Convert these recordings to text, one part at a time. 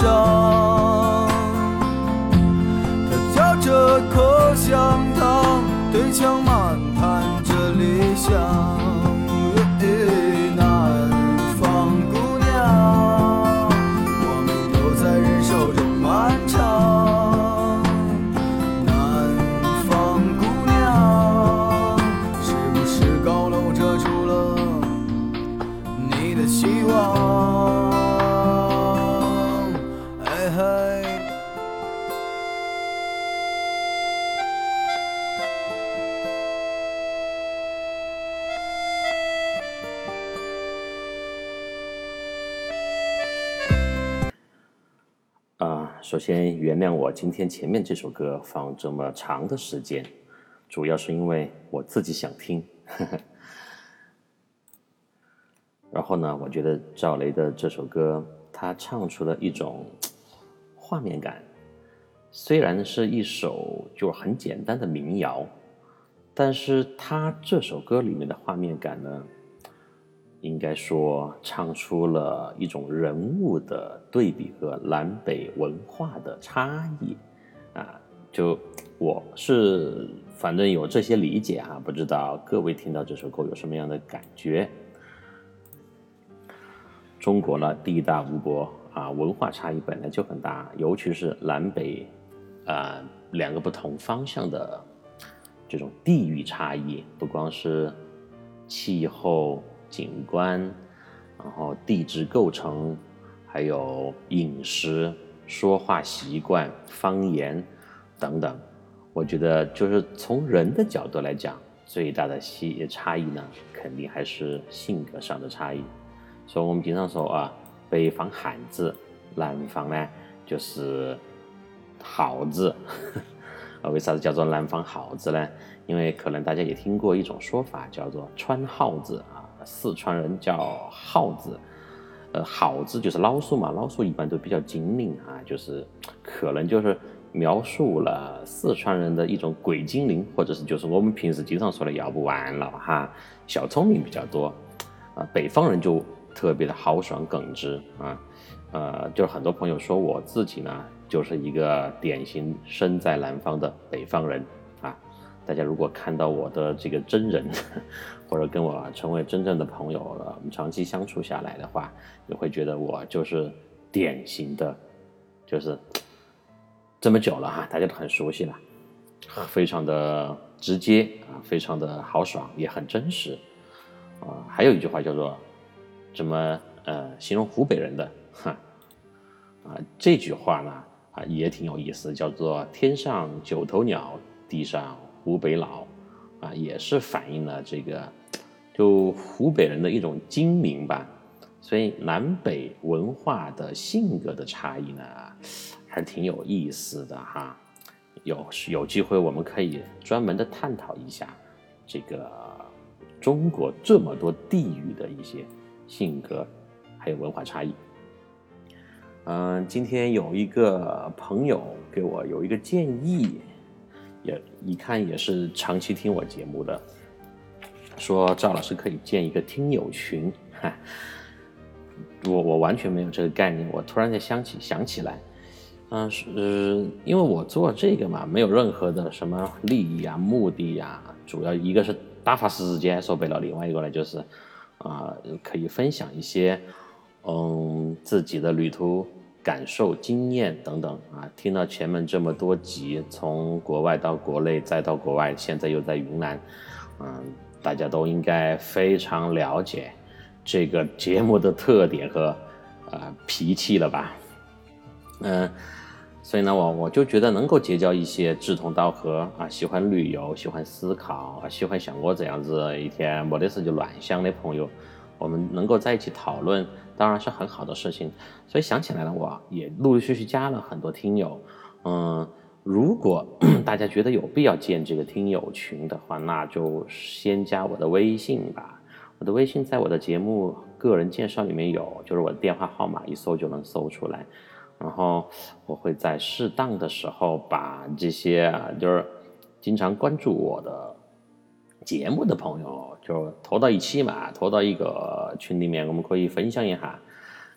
上。他嚼着口香糖，对墙漫谈着理想。先原谅我今天前面这首歌放这么长的时间，主要是因为我自己想听。然后呢，我觉得赵雷的这首歌，他唱出了一种画面感。虽然是一首就是很简单的民谣，但是他这首歌里面的画面感呢，应该说唱出了一种人物的对比和南北文化的差异啊。就我是反正有这些理解哈、不知道各位听到这首歌有什么样的感觉？中国呢，地大物博啊，文化差异本来就很大，尤其是南北啊两个不同方向的这种地域差异，不光是气候、景观，然后地质构成，还有饮食、说话习惯、方言等等。我觉得就是从人的角度来讲，最大的差差异呢，肯定还是性格上的差异。所以我们经常说啊，北方汉子，南方呢就是耗子。啊，为啥子叫做南方耗子呢？因为可能大家也听过一种说法，叫做川耗子啊，四川人叫耗子。呃，耗子就是老鼠嘛，老鼠一般都比较精明啊，就是可能就是描述了四川人的一种鬼精灵，或者是就是我们平时经常说的要不完了哈，小聪明比较多。啊，北方人就特别的豪爽耿直啊，呃，就是很多朋友说我自己呢，就是一个典型身在南方的北方人。大家如果看到我的这个真人，或者跟我成为真正的朋友了，我们长期相处下来的话，你会觉得我就是典型的，就是 这么久了哈，大家都很熟悉了，非常的直接啊，非常的豪爽，也很真实啊。还有一句话叫做怎么呃形容湖北人的哈啊这句话呢啊也挺有意思，叫做天上九头鸟，地上湖北佬啊，也是反映了这个就湖北人的一种精明吧。所以南北文化的性格的差异呢，还挺有意思的哈。有有机会我们可以专门的探讨一下这个中国这么多地域的一些性格还有文化差异。嗯，今天有一个朋友给我有一个建议，也一看也是长期听我节目的，说赵老师可以建一个听友群。哈，我我完全没有这个概念，我突然间想起想起来，嗯，是因为我做这个嘛，没有任何的什么利益啊、目的呀，主要一个是打发时间，说白了，另外一个呢就是，啊，可以分享一些。嗯，自己的旅途感受、经验等等啊，听到前面这么多集，从国外到国内，再到国外，现在又在云南，嗯，大家都应该非常了解这个节目的特点和呃脾气了吧？嗯，所以呢，我我就觉得能够结交一些志同道合啊，喜欢旅游、喜欢思考、喜欢像我这样子一天没得事就乱想的朋友，我们能够在一起讨论。当然是很好的事情，所以想起来了，我也陆陆续续加了很多听友。嗯，如果 大家觉得有必要建这个听友群的话，那就先加我的微信吧。我的微信在我的节目个人介绍里面有，就是我的电话号码，一搜就能搜出来。然后我会在适当的时候把这些就是经常关注我的。节目的朋友就拖到一起嘛，拖到一个群里面，我们可以分享一下，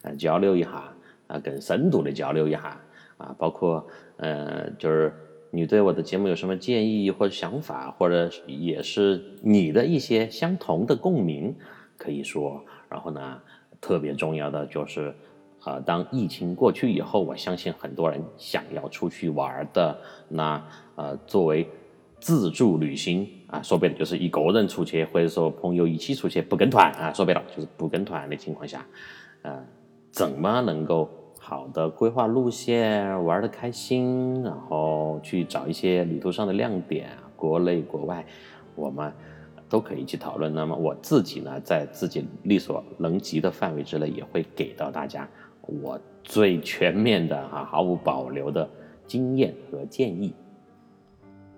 呃，交流一下，啊，更深度的交流一下，啊，包括，呃，就是你对我的节目有什么建议或者想法，或者也是你的一些相同的共鸣，可以说。然后呢，特别重要的就是，呃，当疫情过去以后，我相信很多人想要出去玩的，那，呃，作为。自助旅行啊，说白了就是一个人出去，或者说朋友一起出去不跟团啊，说白了就是不跟团的情况下，呃，怎么能够好的规划路线，玩的开心，然后去找一些旅途上的亮点，国内国外，我们都可以去讨论。那么我自己呢，在自己力所能及的范围之内，也会给到大家我最全面的哈，毫无保留的经验和建议。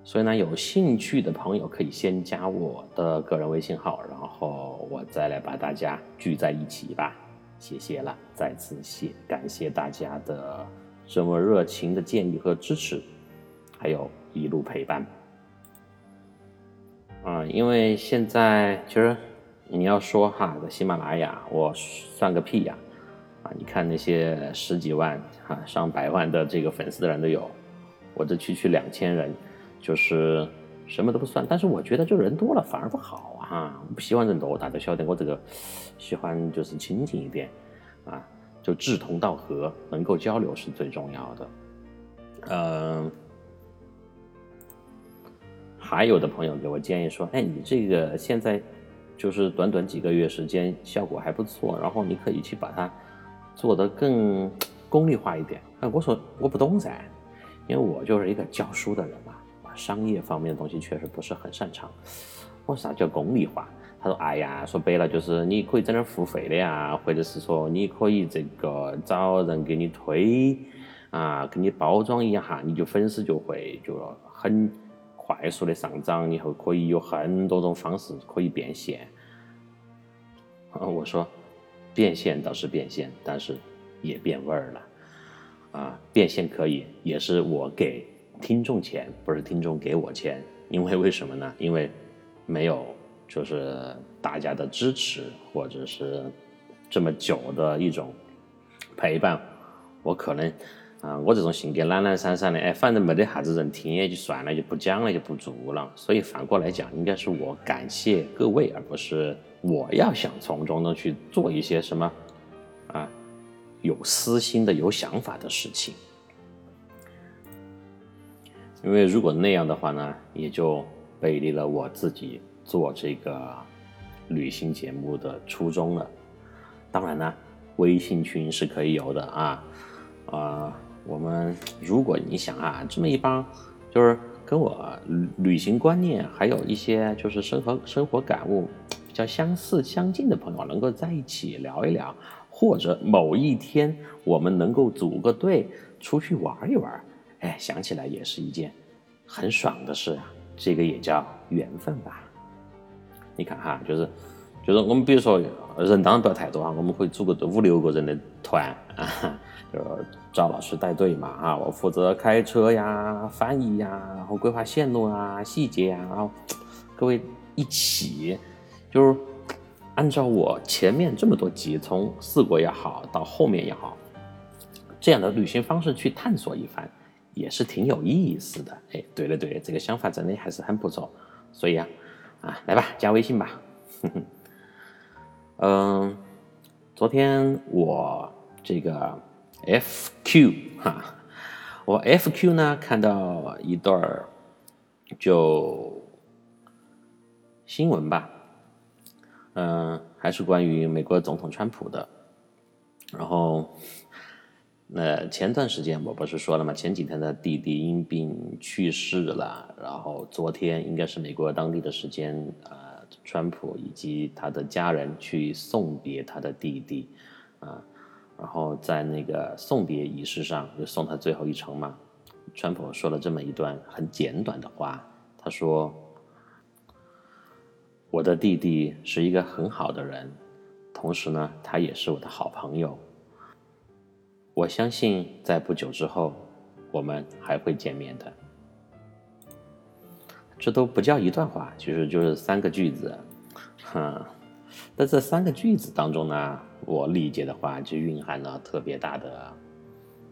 所以呢，有兴趣的朋友可以先加我的个人微信号，然后我再来把大家聚在一起吧。谢谢了，再次谢感谢大家的这么热情的建议和支持，还有一路陪伴。啊，因为现在其实你要说哈，在喜马拉雅我算个屁呀！啊，你看那些十几万、哈上百万的这个粉丝的人都有，我这区区两千人。就是什么都不算，但是我觉得就人多了反而不好啊！不喜欢人多，大家晓得我这个喜欢就是亲近一点啊，就志同道合，能够交流是最重要的。嗯，还有的朋友给我建议说：“哎，你这个现在就是短短几个月时间，效果还不错，然后你可以去把它做得更功利化一点。”哎，我说我不懂噻，因为我就是一个教书的人。商业方面的东西确实不是很擅长。我啥叫功利化？他说：“哎呀，说白了就是你可以整点付费的呀，或者是说你可以这个找人给你推啊，给你包装一下，你就粉丝就会就很快速的上涨，以后可以有很多种方式可以变现。”，我说变现倒是变现，但是也变味儿了。啊，变现可以，也是我给。听众钱不是听众给我钱，因为为什么呢？因为没有就是大家的支持，或者是这么久的一种陪伴，我可能啊，我这种性格懒懒散散的，哎，反正没得啥子人听也就算了，就不讲了，就不做了。所以反过来讲，应该是我感谢各位，而不是我要想从中呢去做一些什么啊有私心的、有想法的事情。因为如果那样的话呢，也就背离了我自己做这个旅行节目的初衷了。当然呢，微信群是可以有的啊，啊，我们如果你想啊，这么一帮就是跟我旅行观念还有一些就是生活生活感悟比较相似相近的朋友，能够在一起聊一聊，或者某一天我们能够组个队出去玩一玩。哎，想起来也是一件很爽的事啊，这个也叫缘分吧。你看哈，就是就是我们比如说人当然不要太多啊，我们可以组个五六个人的团啊，就是找老师带队嘛啊，我负责开车呀、翻译呀，然后规划线路啊、细节啊，然后各位一起就是按照我前面这么多集，从四国也好，到后面也好，这样的旅行方式去探索一番。也是挺有意思的，哎，对了对了，这个想法真的还是很不错，所以啊，啊，来吧，加微信吧，嗯，昨天我这个 FQ 哈，我 FQ 呢看到一段儿就新闻吧，嗯，还是关于美国总统川普的，然后。那前段时间我不是说了吗？前几天他弟弟因病去世了，然后昨天应该是美国当地的时间，呃，川普以及他的家人去送别他的弟弟，啊，然后在那个送别仪式上就送他最后一程嘛。川普说了这么一段很简短的话，他说：“我的弟弟是一个很好的人，同时呢，他也是我的好朋友。”我相信在不久之后，我们还会见面的。这都不叫一段话，其实就是三个句子。哈，在这三个句子当中呢，我理解的话就蕴含了特别大的，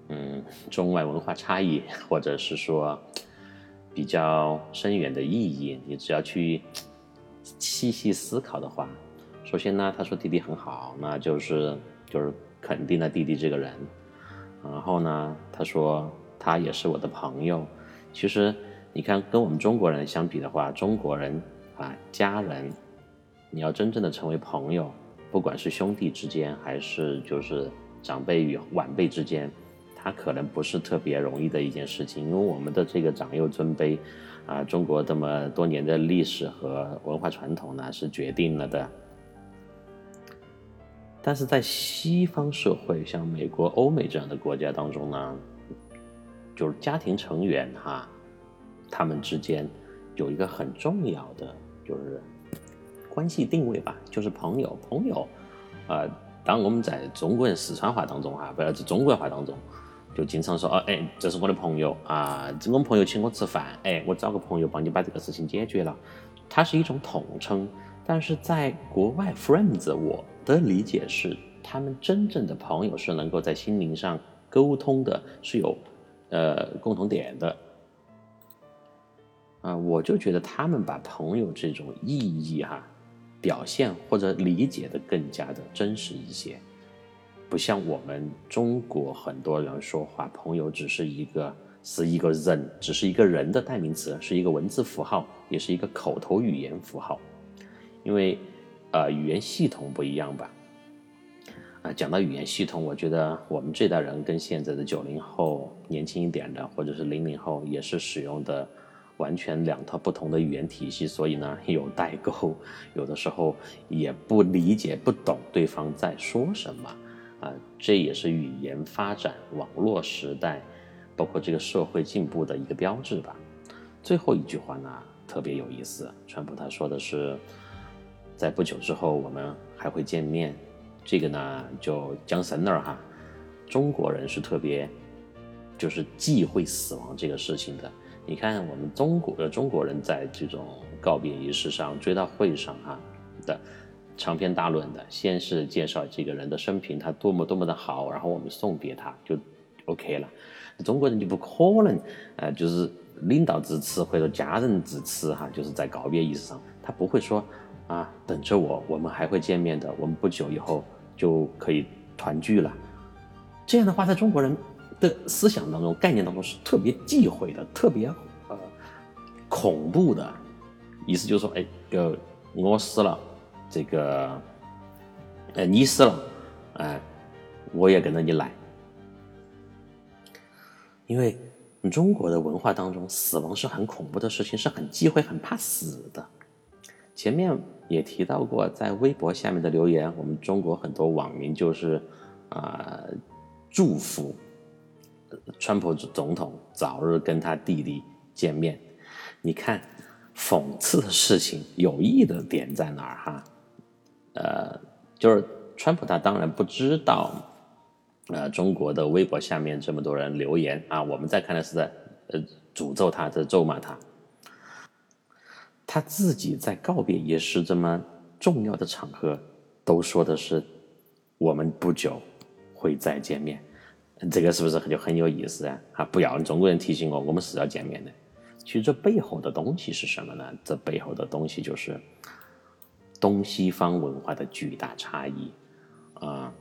嗯，中外文化差异，或者是说比较深远的意义。你只要去细细思考的话，首先呢，他说弟弟很好，那就是就是肯定了弟弟这个人。然后呢，他说他也是我的朋友。其实你看，跟我们中国人相比的话，中国人啊，家人，你要真正的成为朋友，不管是兄弟之间，还是就是长辈与晚辈之间，他可能不是特别容易的一件事情。因为我们的这个长幼尊卑，啊，中国这么多年的历史和文化传统呢，是决定了的。但是在西方社会，像美国、欧美这样的国家当中呢，就是家庭成员哈，他们之间有一个很重要的就是关系定位吧，就是朋友。朋友，啊，当我们在中国人四川话当中哈，不要是中国话当中，就经常说哦，哎，这是我的朋友啊，这我们朋友请我吃饭，哎，我找个朋友帮你把这个事情解决了，它是一种统称。但是在国外，friends 我。的理解是，他们真正的朋友是能够在心灵上沟通的，是有，呃，共同点的。啊，我就觉得他们把朋友这种意义哈，表现或者理解的更加的真实一些，不像我们中国很多人说话，朋友只是一个是一个人，只是一个人的代名词，是一个文字符号，也是一个口头语言符号，因为。呃，语言系统不一样吧？啊，讲到语言系统，我觉得我们这代人跟现在的九零后年轻一点的，或者是零零后，也是使用的完全两套不同的语言体系，所以呢有代沟，有的时候也不理解不懂对方在说什么啊，这也是语言发展、网络时代，包括这个社会进步的一个标志吧。最后一句话呢特别有意思，川普他说的是。在不久之后，我们还会见面。这个呢，就讲神那儿哈，中国人是特别，就是忌讳死亡这个事情的。你看，我们中国的中国人在这种告别仪式上、追悼会上哈的长篇大论的，先是介绍这个人的生平，他多么多么的好，然后我们送别他就 OK 了。中国人就不可能，呃，就是领导致辞或者家人致辞哈，就是在告别仪式上，他不会说。啊，等着我，我们还会见面的。我们不久以后就可以团聚了。这样的话，在中国人的思想当中、概念当中是特别忌讳的、特别呃恐怖的。意思就是说，哎，呃，我死了，这个，呃，你死了，哎，我也跟着你来。因为中国的文化当中，死亡是很恐怖的事情，是很忌讳、很怕死的。前面也提到过，在微博下面的留言，我们中国很多网民就是啊祝福川普总统早日跟他弟弟见面。你看，讽刺的事情，有意的点在哪儿哈？呃，就是川普他当然不知道，呃，中国的微博下面这么多人留言啊，我们在看的是在呃诅咒他，在咒骂他。他自己在告别仪式这么重要的场合，都说的是我们不久会再见面，这个是不是就很有意思啊？啊，不要中国人提醒我，我们是要见面的。其实这背后的东西是什么呢？这背后的东西就是东西方文化的巨大差异啊。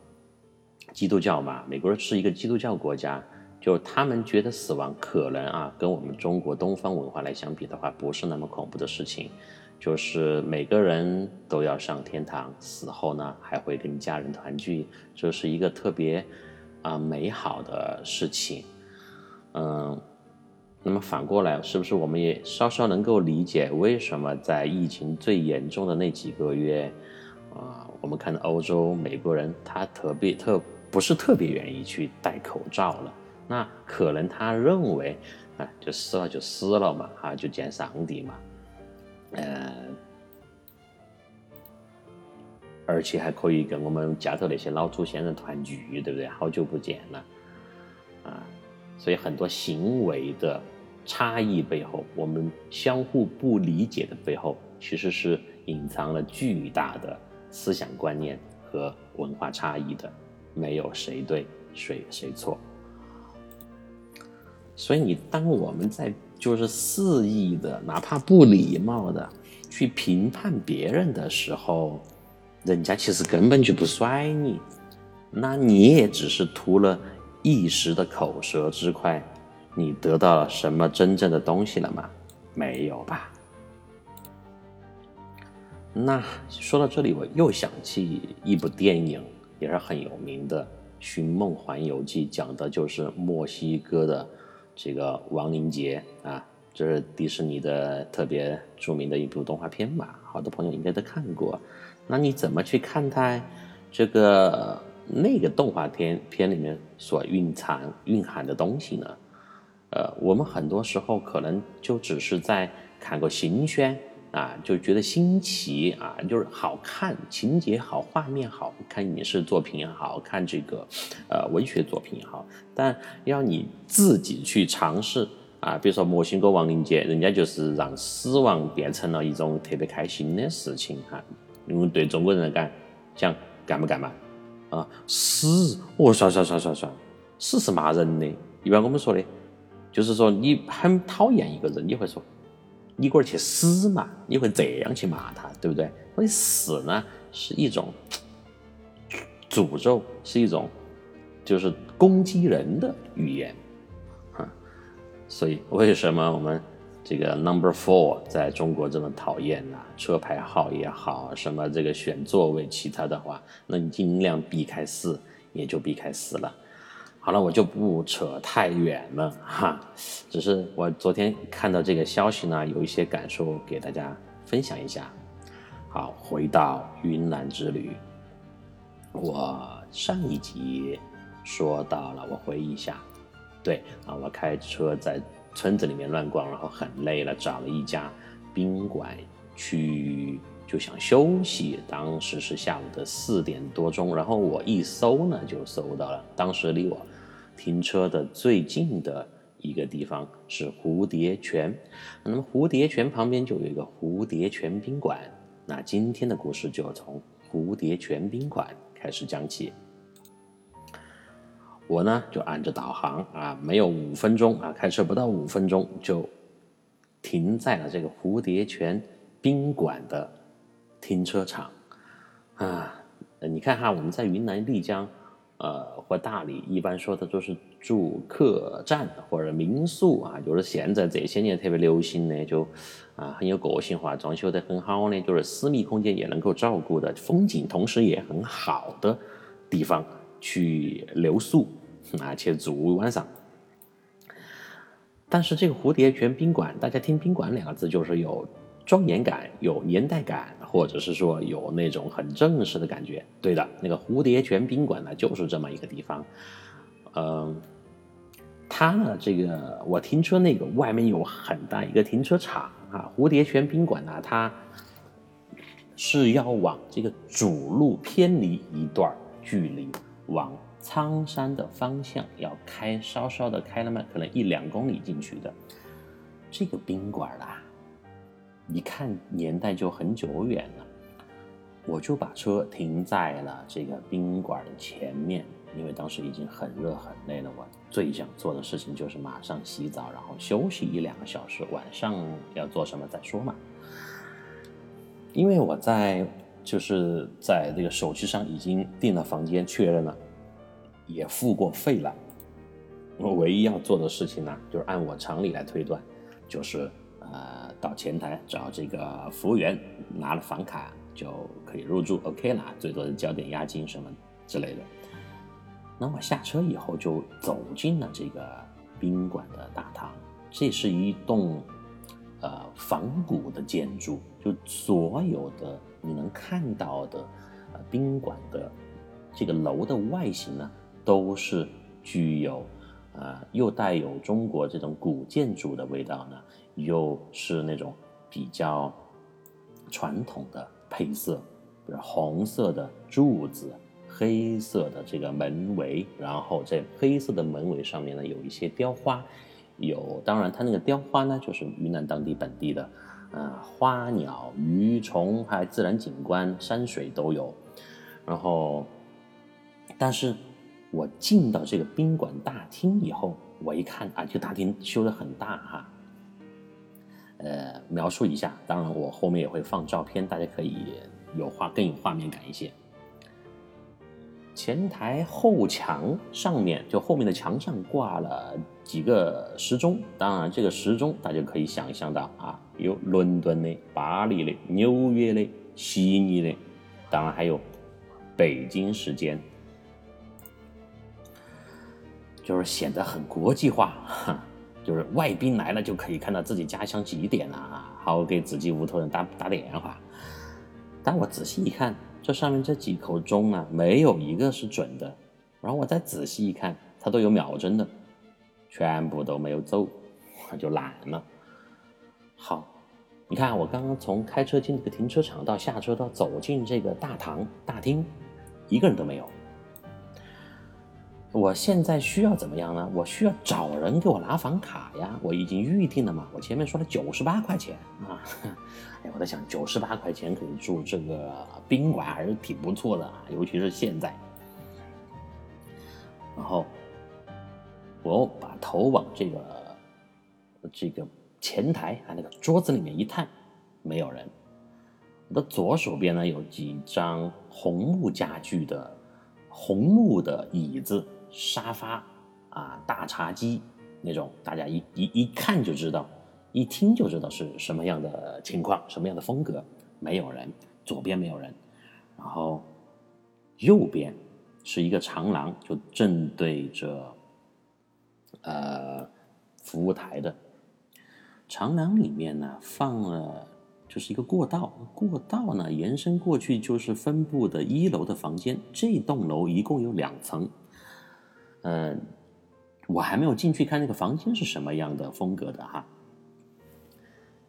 基督教嘛，美国人是一个基督教国家。就他们觉得死亡可能啊，跟我们中国东方文化来相比的话，不是那么恐怖的事情。就是每个人都要上天堂，死后呢还会跟家人团聚，这是一个特别啊美好的事情。嗯，那么反过来，是不是我们也稍稍能够理解为什么在疫情最严重的那几个月啊，我们看到欧洲美国人他特别特不是特别愿意去戴口罩了？那可能他认为，啊，就死了就死了嘛，哈，就见上帝嘛，呃，而且还可以跟我们家头那些老祖先人团聚，对不对？好久不见了，啊，所以很多行为的差异背后，我们相互不理解的背后，其实是隐藏了巨大的思想观念和文化差异的，没有谁对谁谁错。所以你当我们在就是肆意的，哪怕不礼貌的去评判别人的时候，人家其实根本就不甩你，那你也只是图了一时的口舌之快，你得到了什么真正的东西了吗？没有吧？那说到这里，我又想起一部电影，也是很有名的《寻梦环游记》，讲的就是墨西哥的。这个亡灵节啊，这是迪士尼的特别著名的一部动画片嘛？好多朋友应该都看过。那你怎么去看待这个那个动画片片里面所蕴藏蕴含的东西呢？呃，我们很多时候可能就只是在看个新鲜。啊，就觉得新奇啊，就是好看，情节好，画面好看，影视作品也好看，这个，呃，文学作品也好，但要你自己去尝试啊，比如说墨西哥亡灵节，人家就是让死亡变成了一种特别开心的事情哈，因为对中国人来讲，想干不干嘛啊，死，我，算算算算算，死是骂人的，一般我们说的，就是说你很讨厌一个人，你会说。你过儿去死嘛！你会这样去骂他，对不对？所以死呢是一种诅咒，是一种就是攻击人的语言，啊，所以为什么我们这个 number four 在中国这么讨厌呢？车牌号也好，什么这个选座位，其他的话，那你尽量避开四，也就避开四了。好了，我就不扯太远了哈，只是我昨天看到这个消息呢，有一些感受给大家分享一下。好，回到云南之旅，我上一集说到了，我回忆一下，对啊，我开车在村子里面乱逛，然后很累了，找了一家宾馆去，就想休息。当时是下午的四点多钟，然后我一搜呢，就搜到了，当时离我。停车的最近的一个地方是蝴蝶泉，那么蝴蝶泉旁边就有一个蝴蝶泉宾馆。那今天的故事就从蝴蝶泉宾馆开始讲起。我呢就按着导航啊，没有五分钟啊，开车不到五分钟就停在了这个蝴蝶泉宾馆的停车场啊。你看哈，我们在云南丽江。呃，或大理一般说的都是住客栈或者民宿啊，就是现在这些年特别流行的，就啊很有个性化，装修得很好呢，就是私密空间也能够照顾的，风景同时也很好的地方去留宿啊，去住晚上。但是这个蝴蝶泉宾馆，大家听宾馆两个字就是有。庄严感有年代感，或者是说有那种很正式的感觉。对的，那个蝴蝶泉宾馆呢，就是这么一个地方。嗯，他呢，这个我停车那个外面有很大一个停车场啊，蝴蝶泉宾馆呢，它是要往这个主路偏离一段距离，往苍山的方向要开，稍稍的开了嘛，可能一两公里进去的这个宾馆啦，一看年代就很久远了，我就把车停在了这个宾馆的前面。因为当时已经很热很累了，我最想做的事情就是马上洗澡，然后休息一两个小时。晚上要做什么再说嘛。因为我在就是在这个手机上已经订了房间，确认了，也付过费了。我唯一要做的事情呢，就是按我常理来推断，就是呃到前台找这个服务员拿了房卡就可以入住，OK 了，最多交点押金什么之类的。那我下车以后就走进了这个宾馆的大堂，这是一栋呃仿古的建筑，就所有的你能看到的呃宾馆的这个楼的外形呢，都是具有呃又带有中国这种古建筑的味道呢，又是那种比较传统的配色，比如红色的柱子。黑色的这个门围，然后在黑色的门围上面呢，有一些雕花，有当然它那个雕花呢，就是云南当地本地的，呃，花鸟鱼虫，还自然景观，山水都有。然后，但是我进到这个宾馆大厅以后，我一看啊，这个大厅修的很大哈。呃，描述一下，当然我后面也会放照片，大家可以有画更有画面感一些。前台后墙上面，就后面的墙上挂了几个时钟。当然，这个时钟大家可以想象到啊，有伦敦的、巴黎的、纽约的、悉尼的，当然还有北京时间，就是显得很国际化。哈就是外宾来了就可以看到自己家乡几点了啊，好给自己屋头人打打电话。但我仔细一看。这上面这几口钟啊，没有一个是准的。然后我再仔细一看，它都有秒针的，全部都没有走，我就懒了。好，你看我刚刚从开车进这个停车场到下车到走进这个大堂大厅，一个人都没有。我现在需要怎么样呢？我需要找人给我拿房卡呀！我已经预定了嘛。我前面说了九十八块钱啊，哎，我在想九十八块钱可以住这个宾馆还是挺不错的啊，尤其是现在。然后我把头往这个这个前台啊那个桌子里面一探，没有人。我的左手边呢有几张红木家具的红木的椅子。沙发啊，大茶几那种，大家一一一看就知道，一听就知道是什么样的情况，什么样的风格。没有人，左边没有人，然后右边是一个长廊，就正对着呃服务台的长廊里面呢，放了就是一个过道，过道呢延伸过去就是分布的一楼的房间。这栋楼一共有两层。嗯，我还没有进去看那个房间是什么样的风格的哈。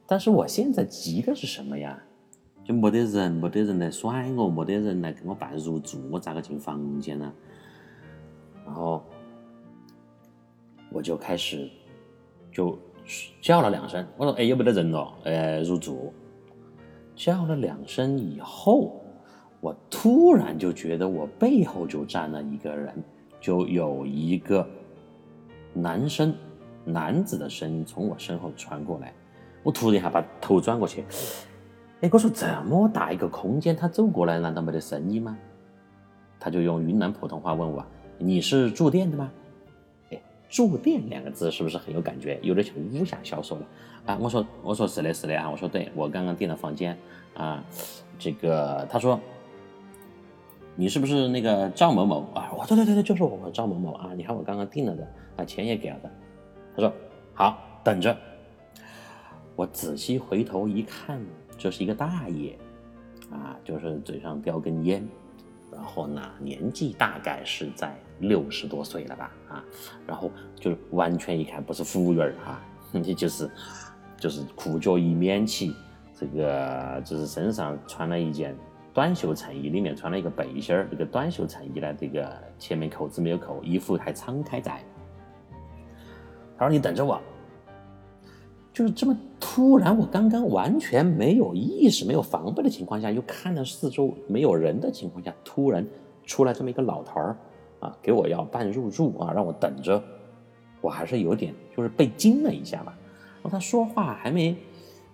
但是我现在急的是什么呀？就没得人，没得人来甩我，没得人来给我办入住，我咋个进房间呢？然后我就开始就叫了两声，我说：“哎，有没得人哦？呃，入住。”叫了两声以后，我突然就觉得我背后就站了一个人。就有一个男生、男子的声音从我身后传过来，我突然一下把头转过去，哎，我说这么大一个空间，他走过来难道没得声音吗？他就用云南普通话问我：“你是住店的吗？”哎，住店两个字是不是很有感觉？有点像武侠小说了啊！我说我说是的，是的啊！我说对，我刚刚订了房间啊，这个他说。你是不是那个赵某某啊？我对对对对，就是我赵某某啊！你看我刚刚订了的啊，钱也给了的。他说好，等着。我仔细回头一看，这是一个大爷啊，就是嘴上叼根烟，然后呢，年纪大概是在六十多岁了吧，啊，然后就是完全一看不是服务员啊，你 就是就是裤脚一面起，这个就是身上穿了一件短袖衬衣，里面穿了一个背心儿，这个短袖衬衣呢，这个前面扣子没有扣，衣服还敞开在。他说：“你等着我。”就是这么突然，我刚刚完全没有意识、没有防备的情况下，又看到四周没有人的情况下，突然出来这么一个老头儿啊，给我要办入住啊，让我等着，我还是有点就是被惊了一下吧。然后他说话还没，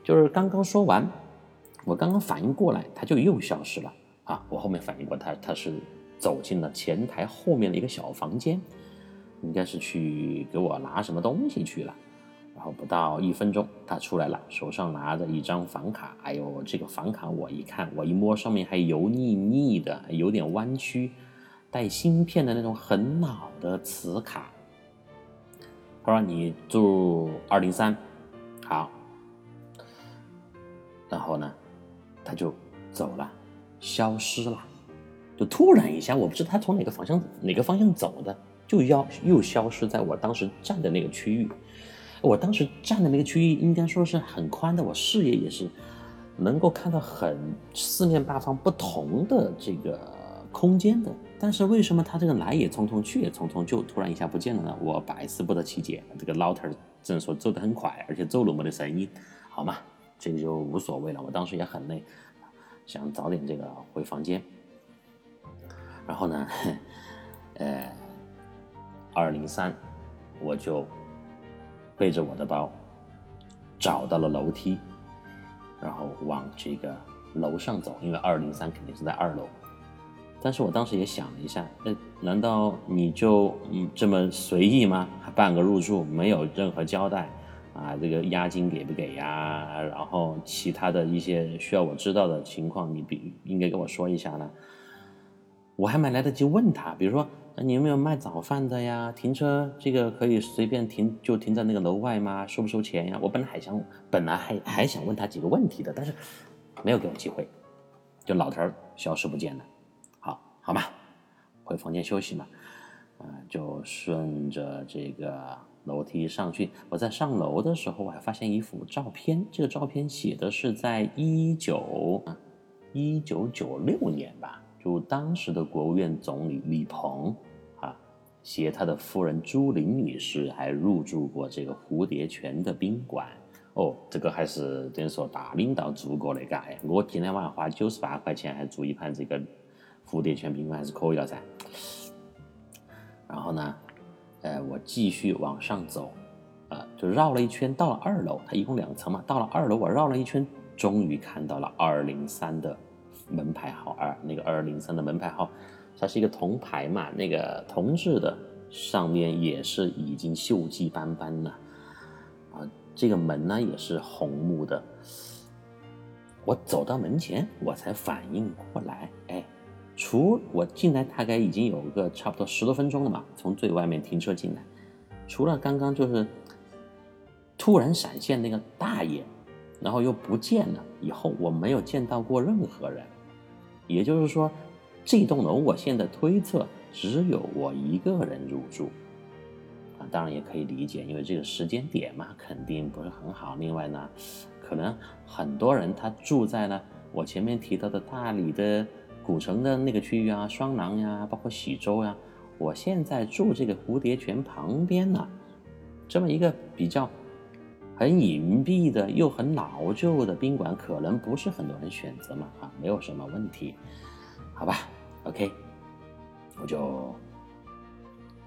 就是刚刚说完，我刚刚反应过来，他就又消失了啊。我后面反应过他，他是走进了前台后面的一个小房间，应该是去给我拿什么东西去了。然后不到一分钟，他出来了，手上拿着一张房卡。哎呦，这个房卡我一看，我一摸，上面还油腻腻的，有点弯曲，带芯片的那种很老的磁卡。他说：“你住二零三，好。”然后呢，他就走了，消失了，就突然一下，我不知道他从哪个方向哪个方向走的，就要又消失在我当时站的那个区域。我当时站的那个区域应该说是很宽的，我视野也是能够看到很四面八方不同的这个空间的。但是为什么他这个来也匆匆去也匆匆，就突然一下不见了呢？我百思不得其解。这个老头儿只能说走得很快，而且走路没得声音，好嘛，这个就无所谓了。我当时也很累，想早点这个回房间。然后呢，呃，二零三，我就。背着我的包，找到了楼梯，然后往这个楼上走，因为二零三肯定是在二楼。但是我当时也想了一下，那，难道你就嗯这么随意吗？办个入住没有任何交代啊？这个押金给不给呀？然后其他的一些需要我知道的情况，你比应该跟我说一下呢。我还没来得及问他，比如说。你有没有卖早饭的呀？停车这个可以随便停，就停在那个楼外吗？收不收钱呀？我本来还想，本来还还想问他几个问题的，但是没有给我机会，就老头儿消失不见了。好，好吧，回房间休息嘛。啊，就顺着这个楼梯上去。我在上楼的时候，我还发现一幅照片，这个照片写的是在一九一九九六年吧，就当时的国务院总理李鹏啊。携他的夫人朱琳女士还入住过这个蝴蝶泉的宾馆哦，这个还是等于说大领导住过那个哎，我今天晚上花九十八块钱还住一盘这个蝴蝶泉宾馆还是可以了噻。然后呢，呃，我继续往上走，啊，就绕了一圈，到了二楼，它一共两层嘛，到了二楼，我绕了一圈，终于看到了二零三的门牌号，二那个二零三的门牌号。它是一个铜牌嘛，那个铜制的，上面也是已经锈迹斑斑了，啊，这个门呢也是红木的。我走到门前，我才反应过来，哎，除我进来大概已经有个差不多十多分钟了嘛，从最外面停车进来，除了刚刚就是突然闪现那个大爷，然后又不见了，以后我没有见到过任何人，也就是说。这栋楼，我现在推测只有我一个人入住，啊，当然也可以理解，因为这个时间点嘛，肯定不是很好。另外呢，可能很多人他住在了我前面提到的大理的古城的那个区域啊，双廊呀，包括喜洲呀。我现在住这个蝴蝶泉旁边呢，这么一个比较很隐蔽的又很老旧的宾馆，可能不是很多人选择嘛，啊，没有什么问题，好吧。OK，我就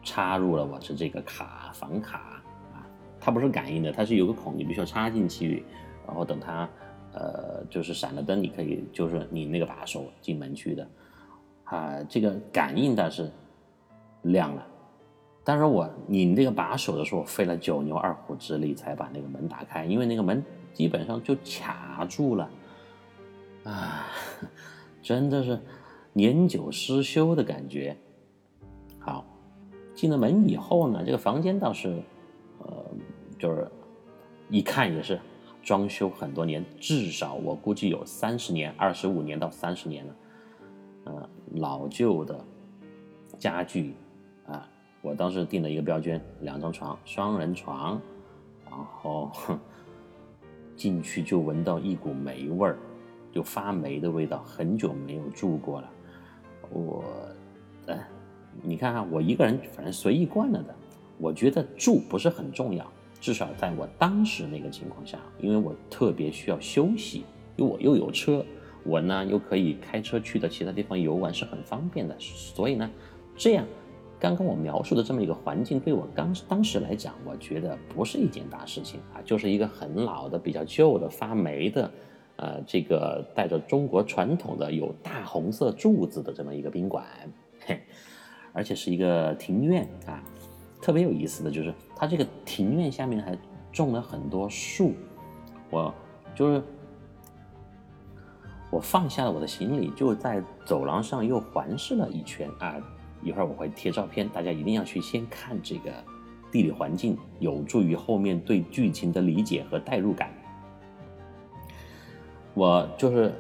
插入了我的这个卡房卡啊，它不是感应的，它是有个孔，你必须要插进去，然后等它呃就是闪了灯，你可以就是你那个把手进门去的啊，这个感应的是亮了，但是我拧这个把手的时候费了九牛二虎之力才把那个门打开，因为那个门基本上就卡住了啊，真的是。年久失修的感觉。好，进了门以后呢，这个房间倒是，呃，就是一看也是装修很多年，至少我估计有三十年、二十五年到三十年了。嗯，老旧的家具啊。我当时订了一个标间，两张床，双人床，然后进去就闻到一股霉味儿，就发霉的味道，很久没有住过了。我，哎，你看看，我一个人反正随意惯了的。我觉得住不是很重要，至少在我当时那个情况下，因为我特别需要休息，因为我又有车，我呢又可以开车去的其他地方游玩是很方便的，所以呢，这样刚刚我描述的这么一个环境，对我当当时来讲，我觉得不是一件大事情啊，就是一个很老的、比较旧的、发霉的，呃，这个带着中国传统的有大红色柱子的这么一个宾馆，嘿，而且是一个庭院啊。特别有意思的就是，它这个庭院下面还种了很多树。我就是我放下了我的行李，就在走廊上又环视了一圈啊。一会儿我会贴照片，大家一定要去先看这个地理环境，有助于后面对剧情的理解和代入感。我就是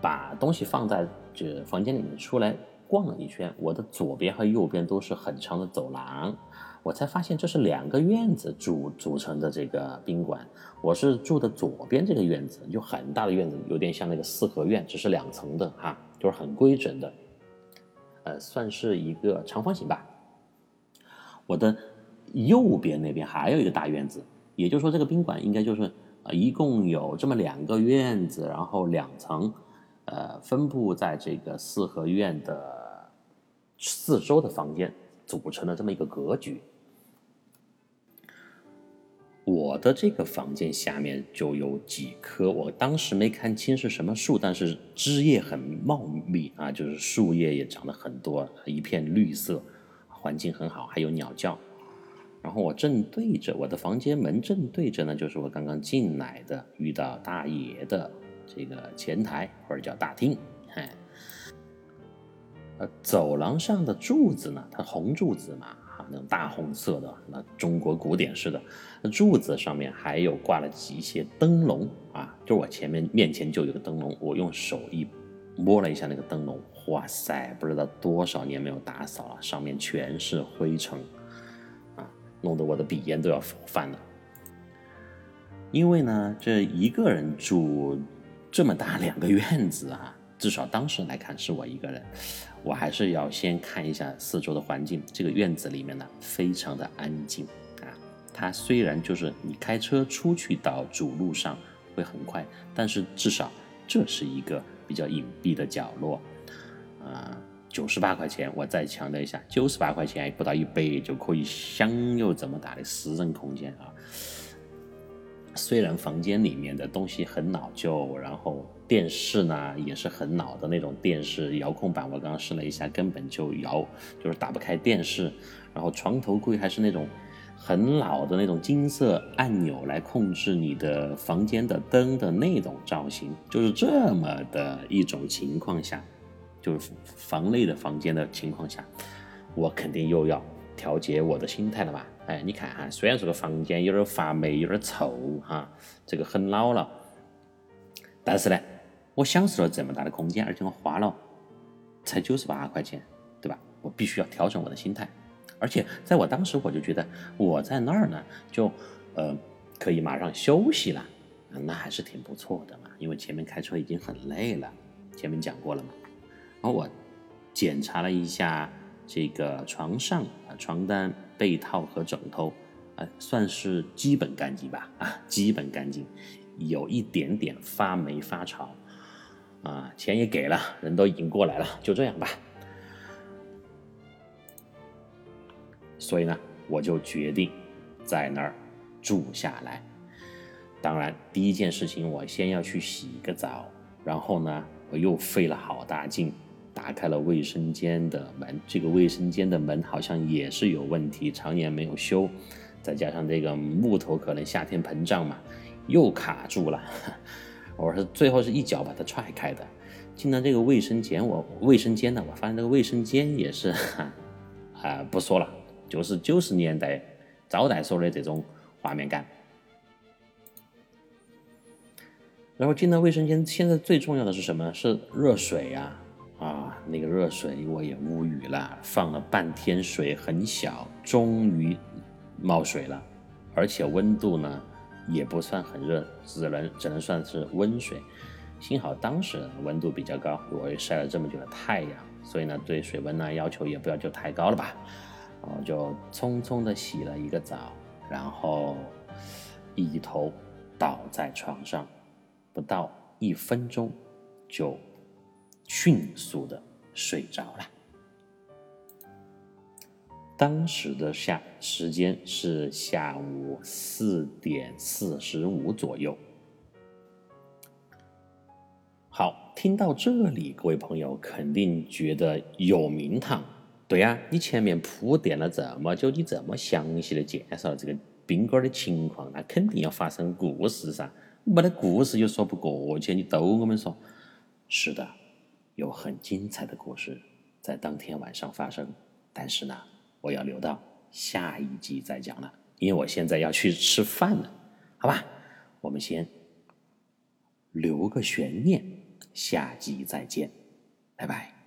把东西放在这房间里面出来逛了一圈，我的左边和右边都是很长的走廊。我才发现这是两个院子组组成的这个宾馆。我是住的左边这个院子，就很大的院子，有点像那个四合院，只是两层的哈，就是很规整的，呃，算是一个长方形吧。我的右边那边还有一个大院子，也就是说这个宾馆应该就是呃一共有这么两个院子，然后两层，呃，分布在这个四合院的四周的房间。组成了这么一个格局，我的这个房间下面就有几棵，我当时没看清是什么树，但是枝叶很茂密啊，就是树叶也长得很多，一片绿色，环境很好，还有鸟叫。然后我正对着我的房间门，正对着呢，就是我刚刚进来的遇到大爷的这个前台或者叫大厅，呃，走廊上的柱子呢，它红柱子嘛，哈，那种大红色的，那中国古典式的柱子上面还有挂了几些灯笼啊，就我前面面前就有个灯笼，我用手一摸了一下那个灯笼，哇塞，不知道多少年没有打扫了，上面全是灰尘，啊，弄得我的鼻炎都要犯了。因为呢，这一个人住这么大两个院子啊。至少当时来看是我一个人，我还是要先看一下四周的环境。这个院子里面呢，非常的安静啊。它虽然就是你开车出去到主路上会很快，但是至少这是一个比较隐蔽的角落啊。九十八块钱，我再强调一下，九十八块钱不到一百就可以享有这么大的私人空间啊。虽然房间里面的东西很老旧，然后电视呢也是很老的那种电视遥控板，我刚刚试了一下，根本就摇就是打不开电视。然后床头柜还是那种很老的那种金色按钮来控制你的房间的灯的那种造型，就是这么的一种情况下，就是房内的房间的情况下，我肯定又要调节我的心态了吧。哎，你看哈，虽然这个房间有点发霉，有点臭哈，这个很老了，但是呢，我享受了这么大的空间，而且我花了才九十八块钱，对吧？我必须要调整我的心态，而且在我当时我就觉得我在那儿呢，就呃可以马上休息了，那还是挺不错的嘛。因为前面开车已经很累了，前面讲过了嘛。然后我检查了一下这个床上啊床单。被套和枕头，啊，算是基本干净吧，啊，基本干净，有一点点发霉发潮，啊，钱也给了，人都已经过来了，就这样吧。所以呢，我就决定在那儿住下来。当然，第一件事情，我先要去洗个澡，然后呢，我又费了好大劲。打开了卫生间的门，这个卫生间的门好像也是有问题，常年没有修，再加上这个木头可能夏天膨胀嘛，又卡住了。我是最后是一脚把它踹开的。进了这个卫生间，我卫生间呢，我发现这个卫生间也是，啊，不说了，就是九十年代招待所的这种画面感。然后进了卫生间，现在最重要的是什么？是热水呀。啊，那个热水我也无语了，放了半天水很小，终于冒水了，而且温度呢也不算很热，只能只能算是温水。幸好当时温度比较高，我也晒了这么久的太阳，所以呢对水温呢要求也不要就太高了吧。然后就匆匆的洗了一个澡，然后一头倒在床上，不到一分钟就迅速的睡着了。当时的下时间是下午四点四十五左右。好，听到这里，各位朋友肯定觉得有名堂。对呀，你前面铺垫了这么久，你这么详细的介绍这个宾馆的情况，那肯定要发生故事噻。没得故事就说不过去，你逗我们说。是的，有很精彩的故事在当天晚上发生，但是呢，我要留到下一集再讲了，因为我现在要去吃饭了，好吧？我们先留个悬念，下集再见，拜拜。